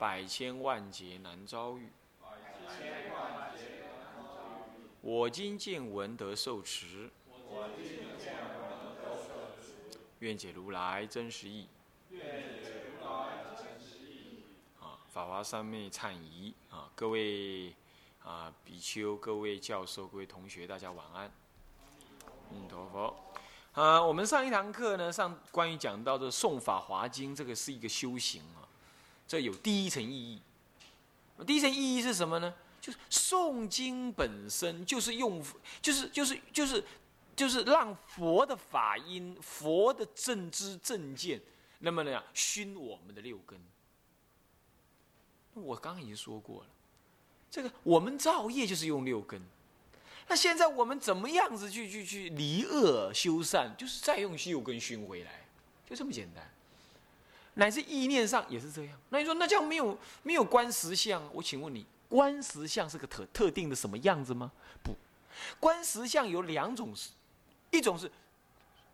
百千万劫难遭遇，我今见闻得受持，愿解如来真实义。啊，法华三昧忏仪啊，各位啊比丘、各位教授、各位同学，大家晚安。阿弥陀佛。啊，我们上一堂课呢，上关于讲到的诵法华经，这个是一个修行啊。这有第一层意义，第一层意义是什么呢？就是诵经本身就是用，就是就是就是就是让佛的法音、佛的正知正见，那么呢，熏我们的六根。我刚刚已经说过了，这个我们造业就是用六根。那现在我们怎么样子去去去离恶修善，就是再用六根熏回来，就这么简单。乃至意念上也是这样。那你说，那这样没有没有观实相？我请问你，观实相是个特特定的什么样子吗？不，观实相有两种，一种是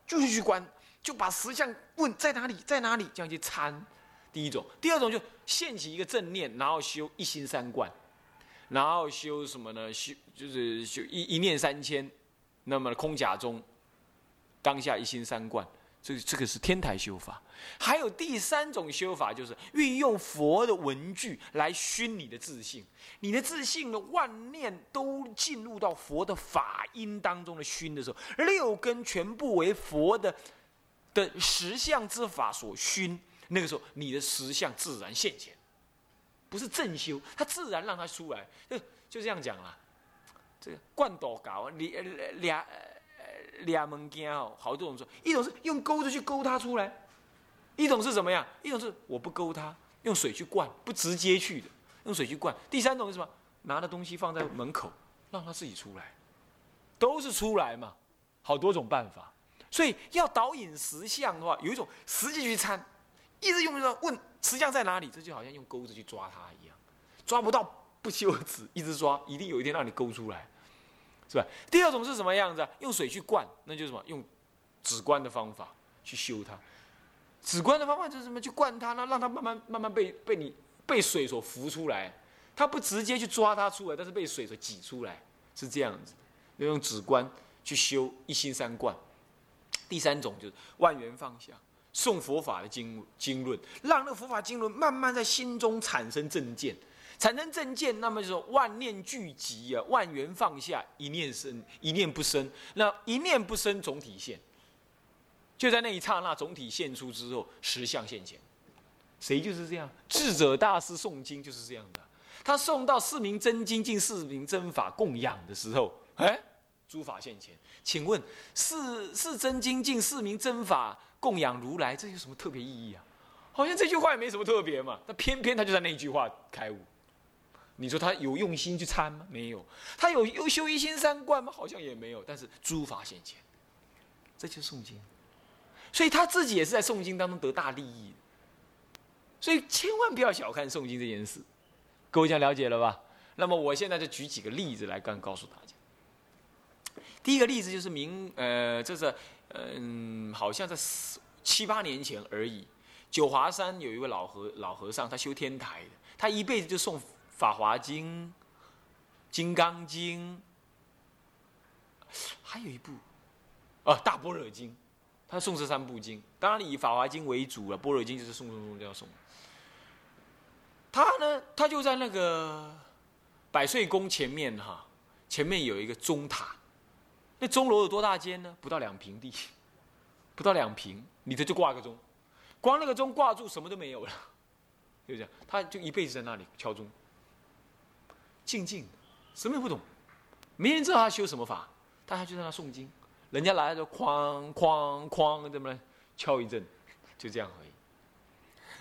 就是去观，就把实相问在哪里，在哪里，这样去参。第一种，第二种就现起一个正念，然后修一心三观，然后修什么呢？修就是修一一念三千，那么空假中，当下一心三观。这这个是天台修法，还有第三种修法，就是运用佛的文具来熏你的自信，你的自信的万念都进入到佛的法音当中的熏的时候，六根全部为佛的的实相之法所熏，那个时候你的实相自然现前，不是正修，它自然让它出来，就就这样讲了。这个灌斗搞两俩。两门件哦，好多种说，一种是用钩子去勾它出来，一种是怎么样？一种是我不勾它，用水去灌，不直接去的，用水去灌。第三种是什么？拿的东西放在门口，让它自己出来，都是出来嘛。好多种办法，所以要导引实相的话，有一种实际去参，一直用着问实相在哪里，这就好像用钩子去抓它一样，抓不到不休止，一直抓，一定有一天让你勾出来。是吧？第二种是什么样子？用水去灌，那就是什么？用止观的方法去修它。止观的方法就是什么？去灌它，那让它慢慢慢慢被被你被水所浮出来。它不直接去抓它出来，但是被水所挤出来，是这样子。要用止观去修一心三观。第三种就是万缘放下，诵佛法的经经论，让那个佛法经论慢慢在心中产生正见。产生正见，那么就说万念俱寂啊，万缘放下，一念生，一念不生。那一念不生，总体现，就在那一刹那，总体现出之后，实相现前。谁就是这样？智者大师诵经就是这样的。他诵到四名真经进四名真法供养的时候，哎，诸法现前。请问四四真经进四名真法供养如来，这有什么特别意义啊？好像这句话也没什么特别嘛。但偏偏他就在那一句话开悟。你说他有用心去参吗？没有。他有修一心三观吗？好像也没有。但是诸法现前，这就是诵经。所以他自己也是在诵经当中得大利益。所以千万不要小看诵经这件事。各位这样了解了吧？那么我现在就举几个例子来刚告诉大家。第一个例子就是明呃，这是嗯，好像在七八年前而已。九华山有一位老和老和尚，他修天台的，他一辈子就诵。《法华经》《金刚经》，还有一部，啊，《大般若经》，他诵这三部经，当然以《法华经》为主了，《般若经》就是诵诵诵就要诵。他呢，他就在那个百岁宫前面哈，前面有一个钟塔，那钟楼有多大间呢？不到两平地，不到两平，里头就挂个钟，光那个钟挂住，什么都没有了，就这样，他就一辈子在那里敲钟。静静，什么也不懂，没人知道他修什么法，但他就在那诵经，人家来了就哐哐哐，怎么敲一阵，就这样而已。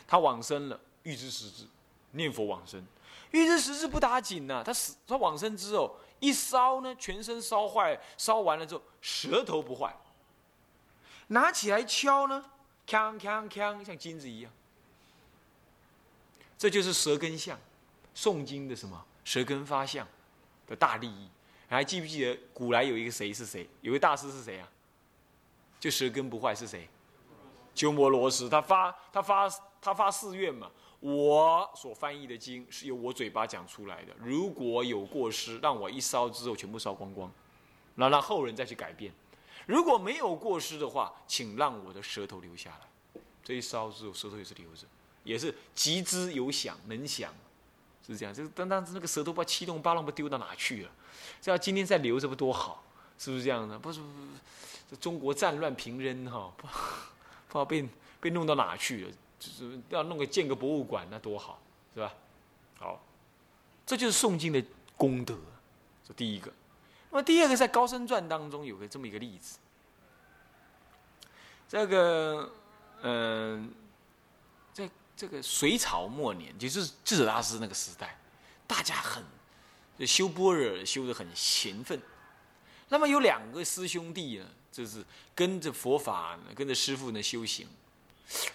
他往生了，预知时至，念佛往生。玉之十字不打紧呐，他死他往生之后一烧呢，全身烧坏，烧完了之后舌头不坏，拿起来敲呢，锵锵锵，像金子一样。这就是舌根相，诵经的什么舌根发相的大利益。还记不记得古来有一个谁是谁？有个大师是谁啊？就舌根不坏是谁？鸠摩罗什。他发他发他发誓愿嘛，我所翻译的经是由我嘴巴讲出来的。如果有过失，让我一烧之后全部烧光光，然后让后人再去改变。如果没有过失的话，请让我的舌头留下来。这一烧之后，舌头也是留着，也是集之有响，能响，是这样。这个当当时那个舌头把七弄八弄不丢到哪去了？这要今天再留着不多好，是不是这样的？不是不是，这中国战乱频仍哈，不不知道被被弄到哪去了，就是要弄个建个博物馆，那多好，是吧？好，这就是诵经的功德，这第一个。那么第二个，在《高僧传》当中有个这么一个例子，这个嗯，这个隋朝末年，就是智者大师那个时代，大家很。修般若修得很勤奋，那么有两个师兄弟呢，就是跟着佛法，跟着师傅呢修行，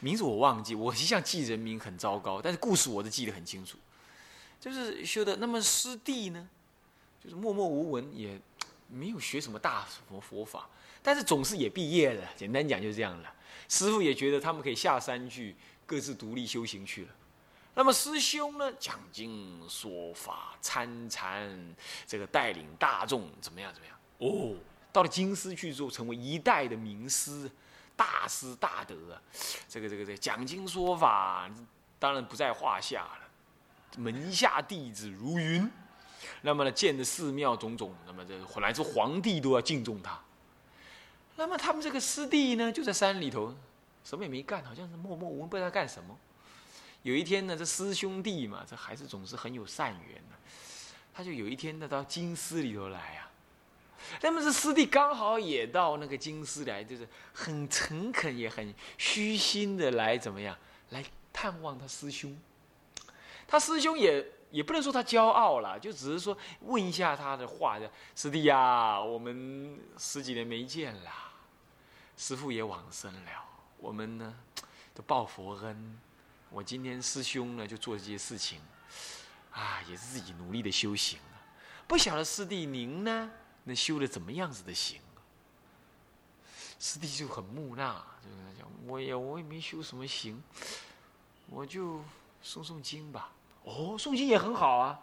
名字我忘记，我一向记人名很糟糕，但是故事我都记得很清楚，就是修的。那么师弟呢，就是默默无闻，也没有学什么大什么佛法，但是总是也毕业了。简单讲就是这样了。师傅也觉得他们可以下山去，各自独立修行去了。那么师兄呢，讲经说法参禅，这个带领大众怎么样怎么样？哦，到了京师去做，成为一代的名师、大师大德啊！这个这个这个讲经说法，当然不在话下了。门下弟子如云，那么呢，建的寺庙种种，那么这来自皇帝都要敬重他。那么他们这个师弟呢，就在山里头，什么也没干，好像是默默无闻，不知道干什么。有一天呢，这师兄弟嘛，这孩子总是很有善缘的。他就有一天呢，到金丝里头来啊。那么这师弟刚好也到那个金丝来，就是很诚恳也很虚心的来怎么样，来探望他师兄。他师兄也也不能说他骄傲了，就只是说问一下他的话：，师弟呀，我们十几年没见了，师父也往生了，我们呢 都报佛恩。我今天师兄呢就做这些事情，啊，也是自己努力的修行。不晓得师弟您呢，那修的怎么样子的行？师弟就很木讷，就跟他讲：“我也我也没修什么行，我就诵诵经吧。”哦，诵经也很好啊。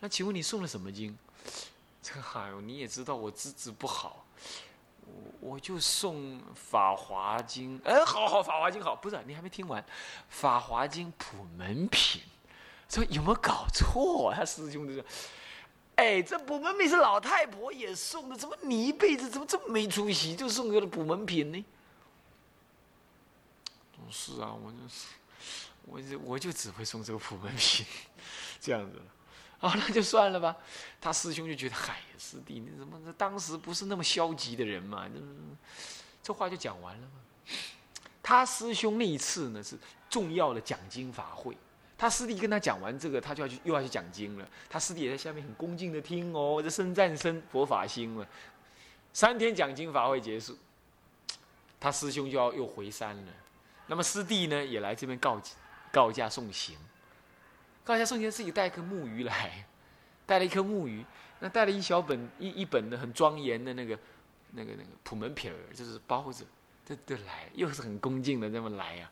那请问你诵了什么经？这个哎呦，你也知道我资质不好。我就送《法华经》，哎，好好，《法华经》好，不是你还没听完，《法华经》普门品，说有没有搞错？他师兄就说：“哎，这普门品是老太婆也送的，怎么你一辈子怎么这么没出息，就送个了普门品呢？”是啊，我就是，我就我就只会送这个普门品，这样子。啊，那就算了吧。他师兄就觉得，嗨，师弟，你怎么当时不是那么消极的人嘛？这这话就讲完了嘛。他师兄那一次呢是重要的讲经法会，他师弟跟他讲完这个，他就要去又要去讲经了。他师弟也在下面很恭敬的听哦，这生战生佛法心了。三天讲经法会结束，他师兄就要又回山了。那么师弟呢也来这边告告假送行。刚才宋先生自己带一颗木鱼来，带了一颗木鱼，那带了一小本一一本的很庄严的那个那个那个普门皮儿，就是包子，这都来，又是很恭敬的这么来呀，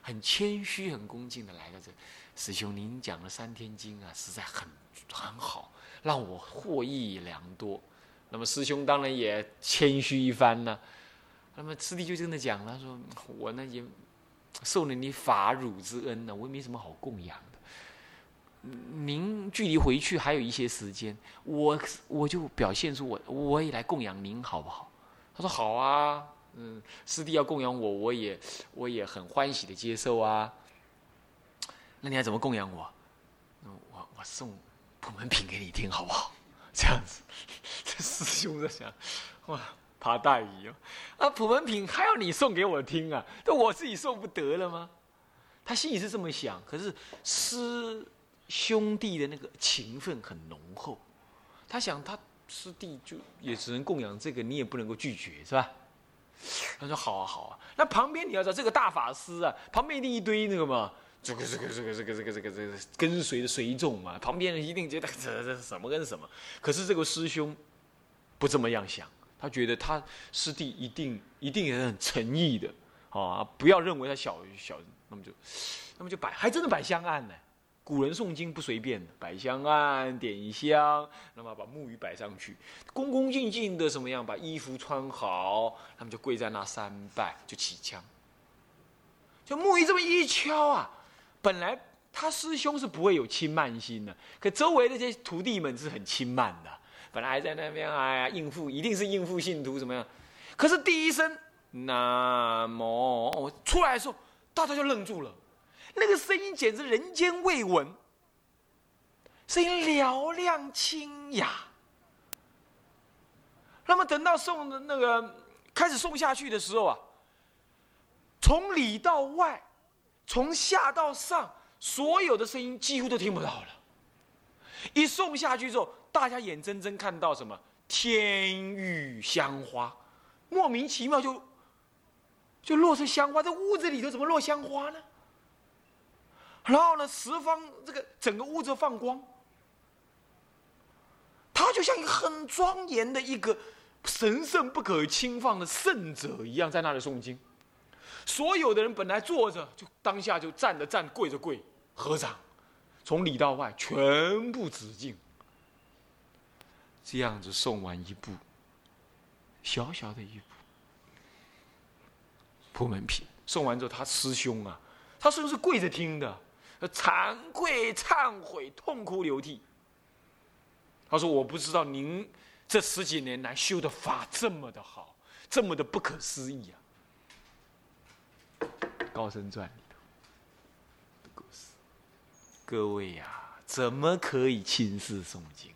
很谦虚、很恭敬的来到这。师兄，您讲了三天经啊，实在很很好，让我获益良多。那么师兄当然也谦虚一番呢。那么师弟就真的讲了，说我呢也受了你法乳之恩呢，我也没什么好供养。您距离回去还有一些时间，我我就表现出我我也来供养您好不好？他说好啊，嗯，师弟要供养我，我也我也很欢喜的接受啊。那你要怎么供养我？我我送普门品给你听好不好？这样子，这师兄在想，哇，爬大鱼哦，啊，普门品还要你送给我听啊？那我自己送不得了吗？他心里是这么想，可是师。兄弟的那个情分很浓厚，他想他师弟就也只能供养这个，你也不能够拒绝，是吧？他说好啊好啊，那旁边你要知道这个大法师啊，旁边一定一堆那个嘛，这个这个这个这个这个这个这个跟随的随众嘛，旁边人一定觉得这这什么跟什么，可是这个师兄不这么样想，他觉得他师弟一定一定也很诚意的啊，不要认为他小小，那么就那么就摆，还真的摆香案呢。古人诵经不随便的，摆香案，点香，那么把木鱼摆上去，恭恭敬敬的什么样，把衣服穿好，他们就跪在那三拜，就起枪。就木鱼这么一敲啊，本来他师兄是不会有轻慢心的，可周围的这些徒弟们是很轻慢的，本来还在那边哎呀应付，一定是应付信徒怎么样？可是第一声南无出来的时候，大家就愣住了。那个声音简直人间未闻，声音嘹亮清雅。那么等到送的那个开始送下去的时候啊，从里到外，从下到上，所有的声音几乎都听不到了。一送下去之后，大家眼睁睁看到什么天雨香花，莫名其妙就就落出香花，这屋子里头怎么落香花呢？然后呢，十方这个整个屋子放光，他就像一个很庄严的一个神圣不可侵犯的圣者一样，在那里诵经。所有的人本来坐着，就当下就站着站，跪着跪，合掌，从里到外全部止境。这样子诵完一部，小小的一部普门品，诵完之后，他师兄啊，他师兄是跪着听的。惭愧、忏悔、痛哭流涕。他说：“我不知道您这十几年来修的法这么的好，这么的不可思议啊！”《高僧传》里头的故事，各位呀，怎么可以轻视诵经？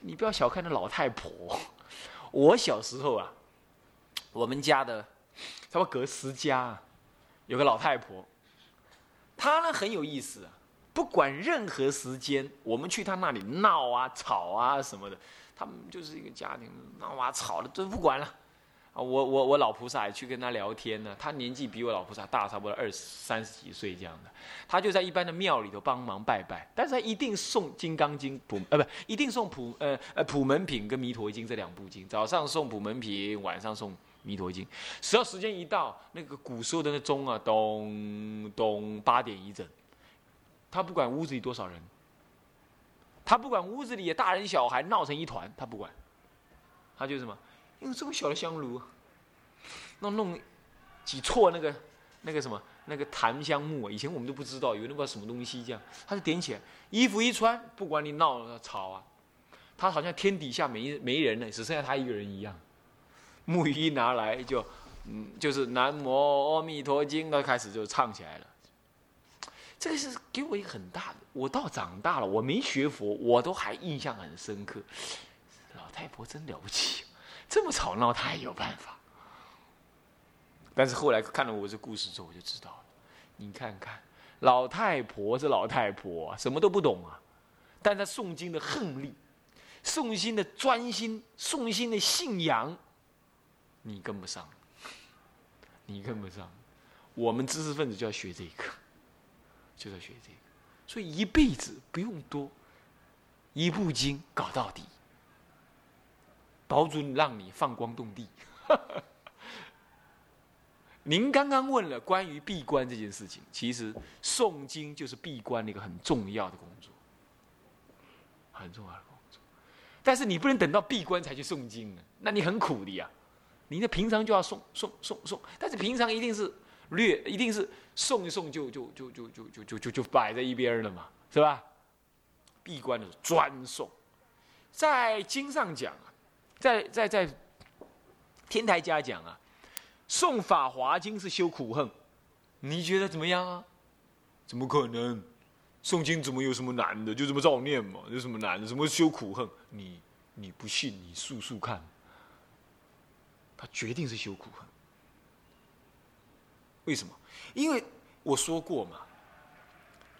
你不要小看那老太婆。我小时候啊，我们家的差不多隔十家，有个老太婆。他呢很有意思啊，不管任何时间，我们去他那里闹啊、吵啊什么的，他们就是一个家庭闹啊、吵的都不管了。啊，我我我老菩萨也去跟他聊天呢，他年纪比我老菩萨大差不多二十三十几岁这样的，他就在一般的庙里头帮忙拜拜，但是他一定诵《金刚经》普呃不一定诵普呃呃普门品跟弥陀经这两部经，早上诵普门品，晚上诵。弥陀经，只要时间一到，那个古时候的那钟啊，咚咚八点一整。他不管屋子里多少人，他不管屋子里的大人小孩闹成一团，他不管。他就什么，用这么小的香炉，弄弄几撮那个那个什么那个檀香木啊，以前我们都不知道有那个什么东西这样，他就点起来，衣服一穿，不管你闹吵啊，他好像天底下没没人了，只剩下他一个人一样。木鱼一拿来就，嗯，就是南无阿弥陀经，他开始就唱起来了。这个是给我一个很大的，我到长大了，我没学佛，我都还印象很深刻。老太婆真了不起，这么吵闹，她也有办法。但是后来看了我这故事之后，我就知道了。你看看，老太婆这老太婆什么都不懂啊，但她诵经的恨力，诵经的专心，诵经的信仰。你跟不上，你跟不上，我们知识分子就要学这个，就要学这个，所以一辈子不用多，一部经搞到底，保准让你放光动地。您刚刚问了关于闭关这件事情，其实诵经就是闭关的一个很重要的工作，很重要的工作。但是你不能等到闭关才去诵经啊，那你很苦的呀。你那平常就要送送送送，但是平常一定是略，一定是送一送就就就就就就就就就摆在一边了嘛，是吧？闭关的专送，在经上讲啊，在在在天台家讲啊，送法华经是修苦恨，你觉得怎么样啊？怎么可能？诵经怎么有什么难的？就这么照念嘛，有什么难的？什么修苦恨？你你不信，你数数看。他决定是修苦恨，为什么？因为我说过嘛，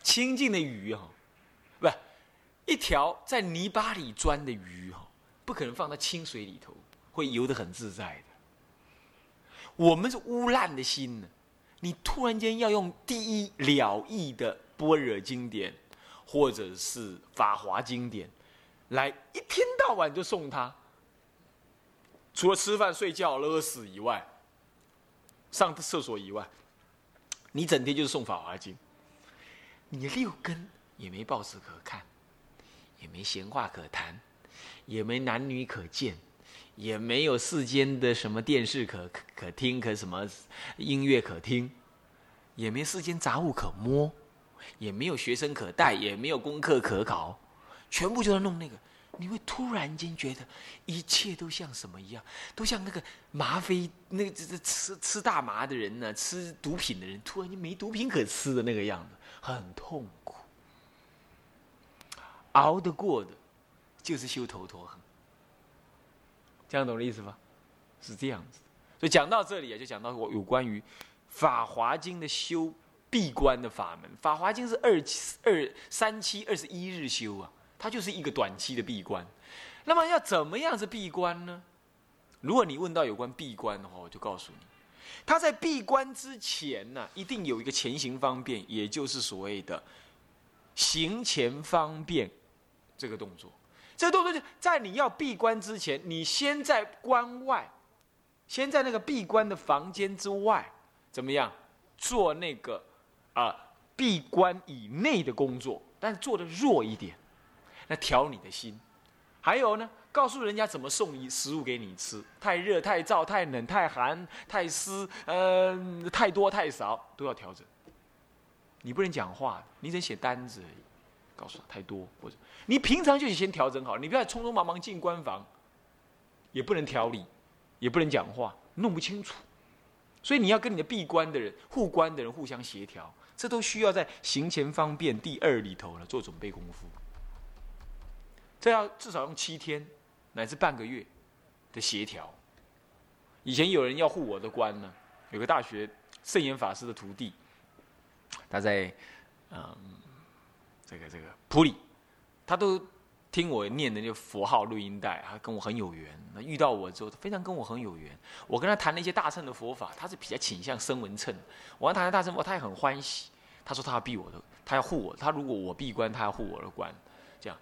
清净的鱼哈，不，一条在泥巴里钻的鱼哈，不可能放到清水里头，会游得很自在的。我们是污烂的心呢，你突然间要用第一了义的般若经典，或者是法华经典，来一天到晚就送他，除了吃饭、睡觉、勒死以外，上厕所以外，你整天就是送法华经，你六根也没报纸可看，也没闲话可谈，也没男女可见。也没有世间的什么电视可可听，可什么音乐可听，也没世间杂物可摸，也没有学生可带，也没有功课可考，全部就在弄那个。你会突然间觉得一切都像什么一样，都像那个麻飞那个这这吃吃大麻的人呢，吃毒品的人，突然间没毒品可吃的那个样子，很痛苦。熬得过的，就是修头陀。这样懂我的意思吧？是这样子，所以讲到这里啊，就讲到我有关于《法华经》的修闭关的法门。《法华经》是二七二三七二十一日修啊，它就是一个短期的闭关。那么要怎么样子闭关呢？如果你问到有关闭关的话，我就告诉你，他在闭关之前呢，一定有一个前行方便，也就是所谓的行前方便这个动作。这个动作就在你要闭关之前，你先在关外，先在那个闭关的房间之外，怎么样做那个啊闭关以内的工作，但是做的弱一点，那调你的心。还有呢，告诉人家怎么送食物给你吃，太热、太燥、太冷、太寒、太湿，嗯，太多、太少都要调整。你不能讲话，你只写单子。告诉他太多，或者你平常就先调整好，你不要匆匆忙忙进关房，也不能调理，也不能讲话，弄不清楚。所以你要跟你的闭关的人、护关的人互相协调，这都需要在行前方便第二里头呢做准备功夫。这要至少用七天乃至半个月的协调。以前有人要护我的关呢，有个大学圣严法师的徒弟，他在嗯。这个这个普里，他都听我念的那个佛号录音带，他跟我很有缘。那遇到我之后，非常跟我很有缘。我跟他谈了一些大乘的佛法，他是比较倾向声闻乘。我跟他谈大乘佛，他也很欢喜。他说他要闭我的，他要护我。他如果我闭关，他要护我的关。这样，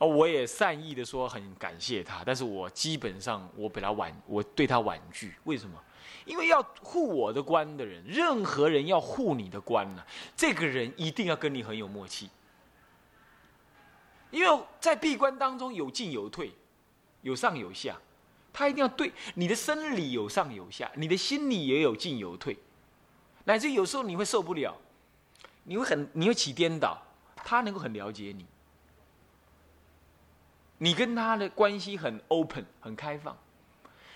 哦，我也善意的说很感谢他，但是我基本上我比他婉，我对他婉拒。为什么？因为要护我的关的人，任何人要护你的关呢，这个人一定要跟你很有默契。因为在闭关当中有进有退，有上有下，他一定要对你的生理有上有下，你的心理也有进有退，乃至有时候你会受不了，你会很你会起颠倒，他能够很了解你，你跟他的关系很 open 很开放，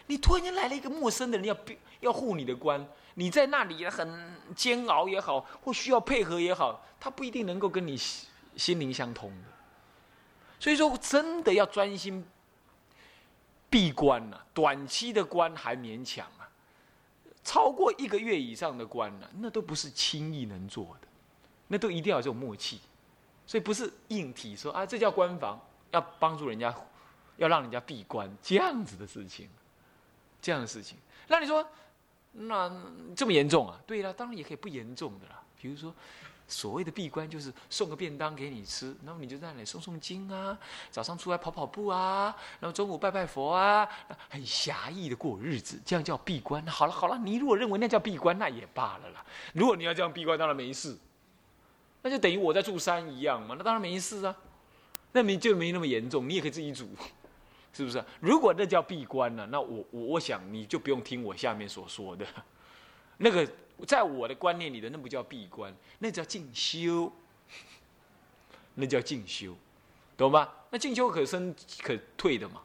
你突然间来了一个陌生的人要要护你的关，你在那里很煎熬也好，或需要配合也好，他不一定能够跟你心灵相通的。所以说，真的要专心闭关呐，短期的关还勉强啊，超过一个月以上的关呢，那都不是轻易能做的，那都一定要有这种默契。所以不是硬体说啊，这叫关防，要帮助人家，要让人家闭关这样子的事情，这样的事情。那你说，那这么严重啊？对了，当然也可以不严重的啦，比如说。所谓的闭关就是送个便当给你吃，然后你就在那里诵诵经啊，早上出来跑跑步啊，然后中午拜拜佛啊，很狭义的过日子，这样叫闭关。好了好了，你如果认为那叫闭关，那也罢了啦。如果你要这样闭关，当然没事，那就等于我在住山一样嘛，那当然没事啊，那没就没那么严重，你也可以自己煮，是不是？如果那叫闭关呢，那我我我想你就不用听我下面所说的那个。在我的观念里的，那不叫闭关，那叫进修，那叫进修，懂吗？那进修可升可退的嘛，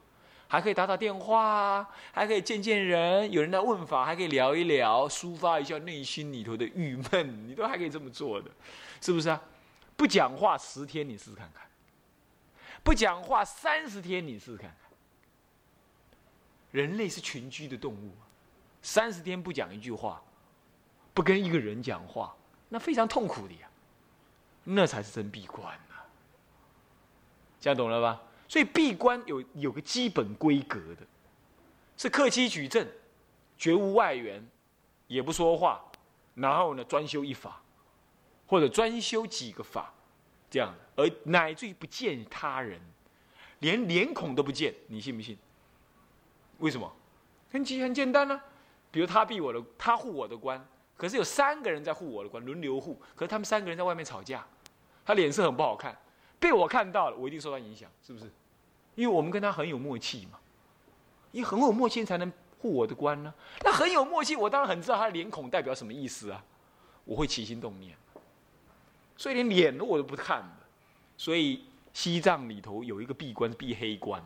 还可以打打电话，还可以见见人，有人来问法，还可以聊一聊，抒发一下内心里头的郁闷，你都还可以这么做的，是不是啊？不讲话十天，你试试看看；不讲话三十天，你试试看。人类是群居的动物，三十天不讲一句话。不跟一个人讲话，那非常痛苦的呀，那才是真闭关呐。这样懂了吧？所以闭关有有个基本规格的，是克期举证，绝无外援，也不说话，然后呢专修一法，或者专修几个法，这样，而乃至于不见他人，连脸孔都不见，你信不信？为什么？很简很简单呢，比如他闭我的，他护我的关，可是有三个人在护我的关，轮流护，可是他们三个人在外面吵架，他脸色很不好看，被我看到了，我一定受到影响，是不是？因为我们跟他很有默契嘛，因为很有默契才能护我的关呢。那很有默契，我当然很知道他的脸孔代表什么意思啊，我会起心动念，所以连脸我都不看的。所以西藏里头有一个闭关，闭黑关，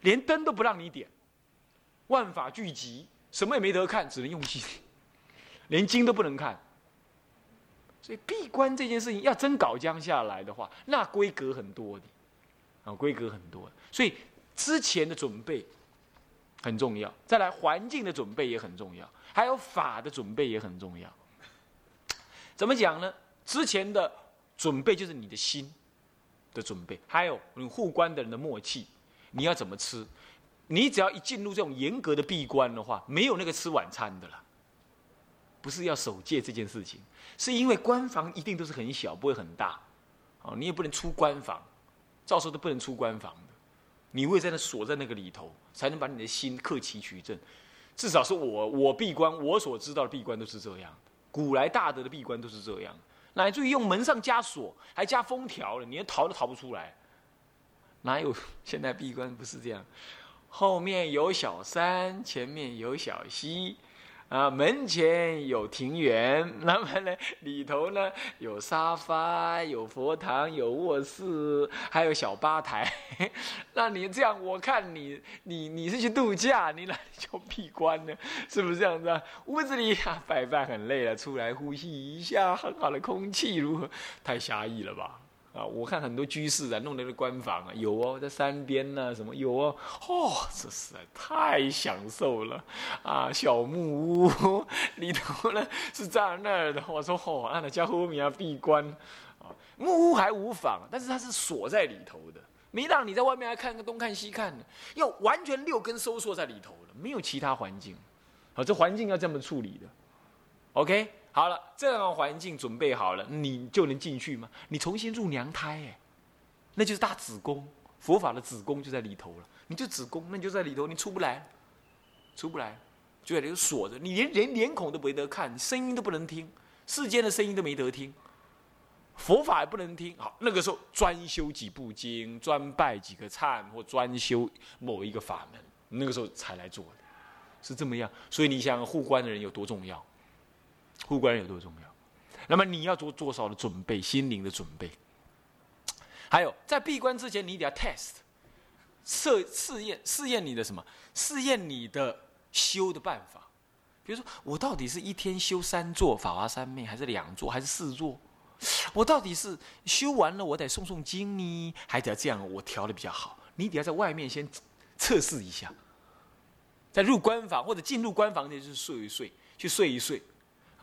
连灯都不让你点，万法俱寂，什么也没得看，只能用心，连经都不能看。所以闭关这件事情要真搞僵下来的话，那规格很多的。啊，规格很多，所以之前的准备很重要。再来，环境的准备也很重要，还有法的准备也很重要。怎么讲呢？之前的准备就是你的心的准备，还有你护关的人的默契。你要怎么吃？你只要一进入这种严格的闭关的话，没有那个吃晚餐的了。不是要守戒这件事情，是因为关房一定都是很小，不会很大。啊，你也不能出关房。到时候都不能出关房的，你会在那锁在那个里头，才能把你的心克其取正。至少是我我闭关，我所知道的闭关都是这样。古来大德的闭关都是这样，乃至于用门上加锁，还加封条了，你连逃都逃不出来。哪有现在闭关不是这样？后面有小山，前面有小溪。啊，门前有庭园，那么呢，里头呢有沙发，有佛堂，有卧室，还有小吧台。那你这样，我看你，你你是去度假，你哪里叫闭关呢？是不是这样子啊？屋子里啊，拜拜很累了，出来呼吸一下很好的空气，如何？太狭义了吧？啊，我看很多居士啊，弄那个官房啊，有哦，在山边呢，什么有哦，哦，这实在太享受了，啊，小木屋 里头呢是这样那儿的，我说哦，那家伙们要闭关，啊，木屋还无妨，但是它是锁在里头的，没让你在外面还看个东看西看的，要完全六根收缩在里头的，没有其他环境，好，这环境要这么处理的，OK。好了，这样的环境准备好了，你就能进去吗？你重新入娘胎，哎，那就是大子宫，佛法的子宫就在里头了。你就子宫，那你就在里头，你出不来，出不来，就在里头锁着。你连连脸孔都没得看，声音都不能听，世间的声音都没得听，佛法也不能听。好，那个时候专修几部经，专拜几个忏，或专修某一个法门，那个时候才来做的，是这么样。所以你想护关的人有多重要？护关有多重要？那么你要做多少的准备？心灵的准备。还有，在闭关之前，你得要 test 测试验试验你的什么？试验你的修的办法。比如说，我到底是一天修三座法华三昧，还是两座，还是四座？我到底是修完了，我得诵诵经呢，还得要这样？我调的比较好。你得要在外面先测试一下，在入关房或者进入关房，就是睡一睡，去睡一睡。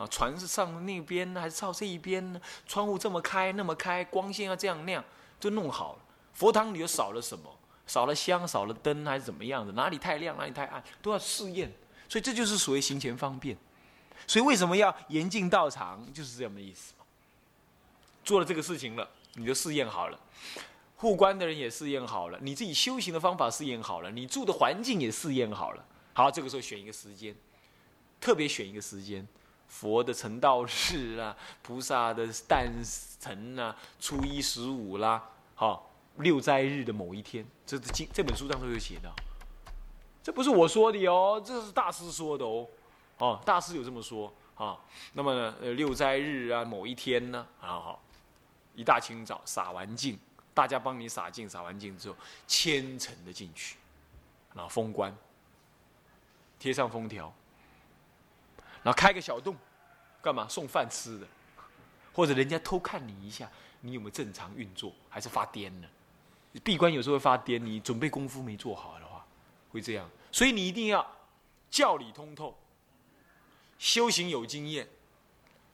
啊，船是上那边呢，还是靠这一边呢？窗户这么开，那么开，光线要这样那样，就弄好了。佛堂里又少了什么？少了香，少了灯，还是怎么样的？哪里太亮，哪里太暗，都要试验。所以这就是所谓行前方便。所以为什么要严禁道场？就是这样的意思嘛。做了这个事情了，你就试验好了。护关的人也试验好了，你自己修行的方法试验好了，你住的环境也试验好了。好，这个时候选一个时间，特别选一个时间。佛的成道日啊，菩萨的诞辰啊，初一十五啦，好六斋日的某一天，这是经这本书上都有写的，这不是我说的哦，这是大师说的哦，哦，大师有这么说啊。那么呢，呃，六斋日啊，某一天呢，啊好，一大清早洒完净，大家帮你洒净，洒完净之后，虔诚的进去，然后封关，贴上封条。然后开个小洞，干嘛送饭吃的？或者人家偷看你一下，你有没有正常运作，还是发癫呢？闭关有时候会发癫，你准备功夫没做好的话，会这样。所以你一定要教理通透，修行有经验，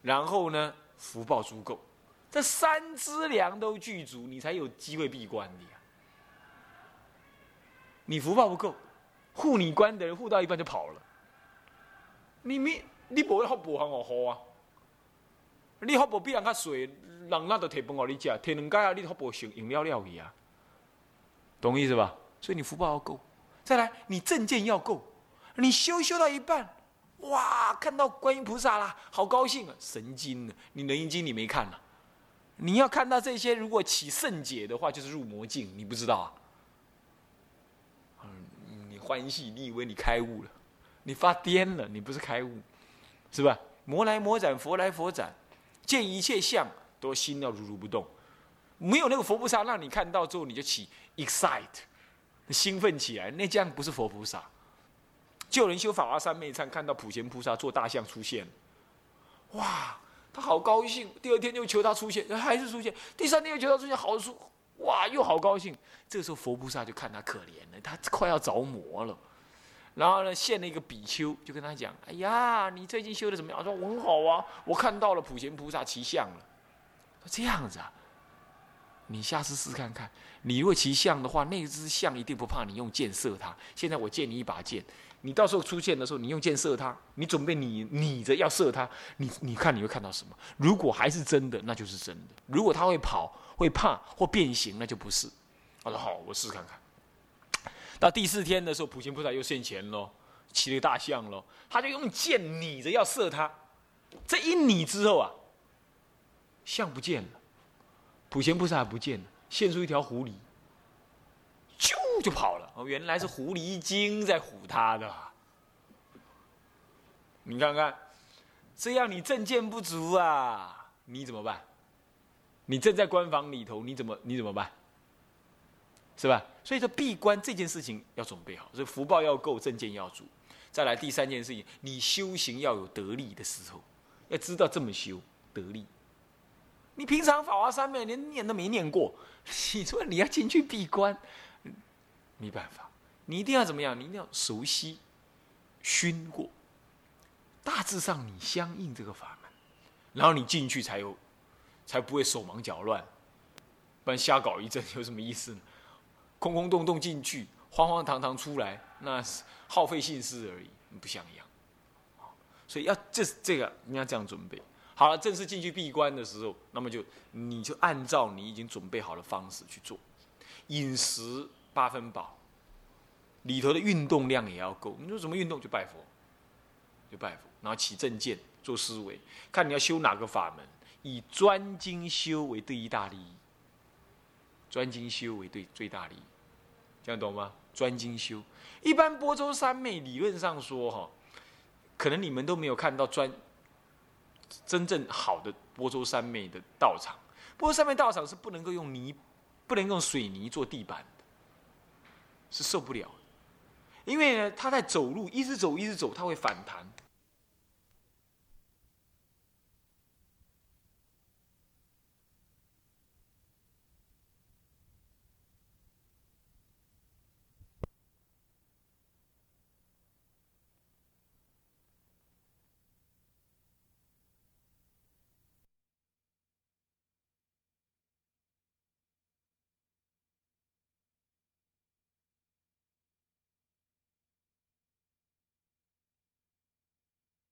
然后呢福报足够。这三资粮都具足，你才有机会闭关的呀。你福报不够，护你关的人护到一半就跑了。你没你无福报行我好啊？你福报比人较细，人那都提饭给你食，提两盖啊，你福报成饮料料去啊，懂意思吧？所以你福报要够，再来你正见要够，你修修到一半，哇，看到观音菩萨啦，好高兴啊！神经呢？你《楞严经》你没看啊？你要看到这些，如果起圣解的话，就是入魔境，你不知道啊？你欢喜，你以为你开悟了？你发癫了？你不是开悟，是吧？魔来魔斩，佛来佛斩，见一切相都心要如如不动，没有那个佛菩萨让你看到之后，你就起 excite，兴奋起来，那这样不是佛菩萨。救人修法华三昧忏，看到普贤菩萨做大象出现，哇！他好高兴，第二天又求他出现，还是出现；第三天又求他出现，好舒，哇，又好高兴。这个时候佛菩萨就看他可怜了，他快要着魔了。然后呢，现了一个比丘，就跟他讲：“哎呀，你最近修的怎么样？”说：“我很好啊，我看到了普贤菩萨骑象了。”说：“这样子啊，你下次试看看。你如果骑象的话，那只象一定不怕你用箭射它。现在我借你一把剑。”你到时候出现的时候，你用箭射它，你准备你你着要射它，你你看你会看到什么？如果还是真的，那就是真的；如果他会跑、会怕或变形，那就不是。我说好，我试试看看。到第四天的时候，普贤菩萨又现前喽，骑了大象喽，他就用箭拟着要射他。这一拟之后啊，象不见了，普贤菩萨不见了，现出一条狐狸。啾就跑了哦，原来是狐狸精在唬他的。你看看，这样你证件不足啊，你怎么办？你正在关房里头，你怎么你怎么办？是吧？所以说闭关这件事情要准备好，所以福报要够，证件要足。再来第三件事情，你修行要有得力的时候，要知道这么修得力。你平常法华三昧连念都没念过，你说你要进去闭关？没办法，你一定要怎么样？你一定要熟悉、熏过，大致上你相应这个法门，然后你进去才有，才不会手忙脚乱，不然瞎搞一阵有什么意思呢？空空洞洞进去，慌慌堂堂出来，那是耗费心思而已，不像样。所以要这这个你要这样准备好了，正式进去闭关的时候，那么就你就按照你已经准备好的方式去做饮食。八分饱，里头的运动量也要够。你说什么运动就拜佛，就拜佛，然后起正见，做思维，看你要修哪个法门，以专精修为第一大利益。专精修为对最大利益，这样懂吗？专精修，一般波州三昧理论上说哈，可能你们都没有看到专真正好的波州三昧的道场。波州三昧道场是不能够用泥，不能用水泥做地板的。是受不了，因为呢，他在走路，一直走，一直走，他会反弹。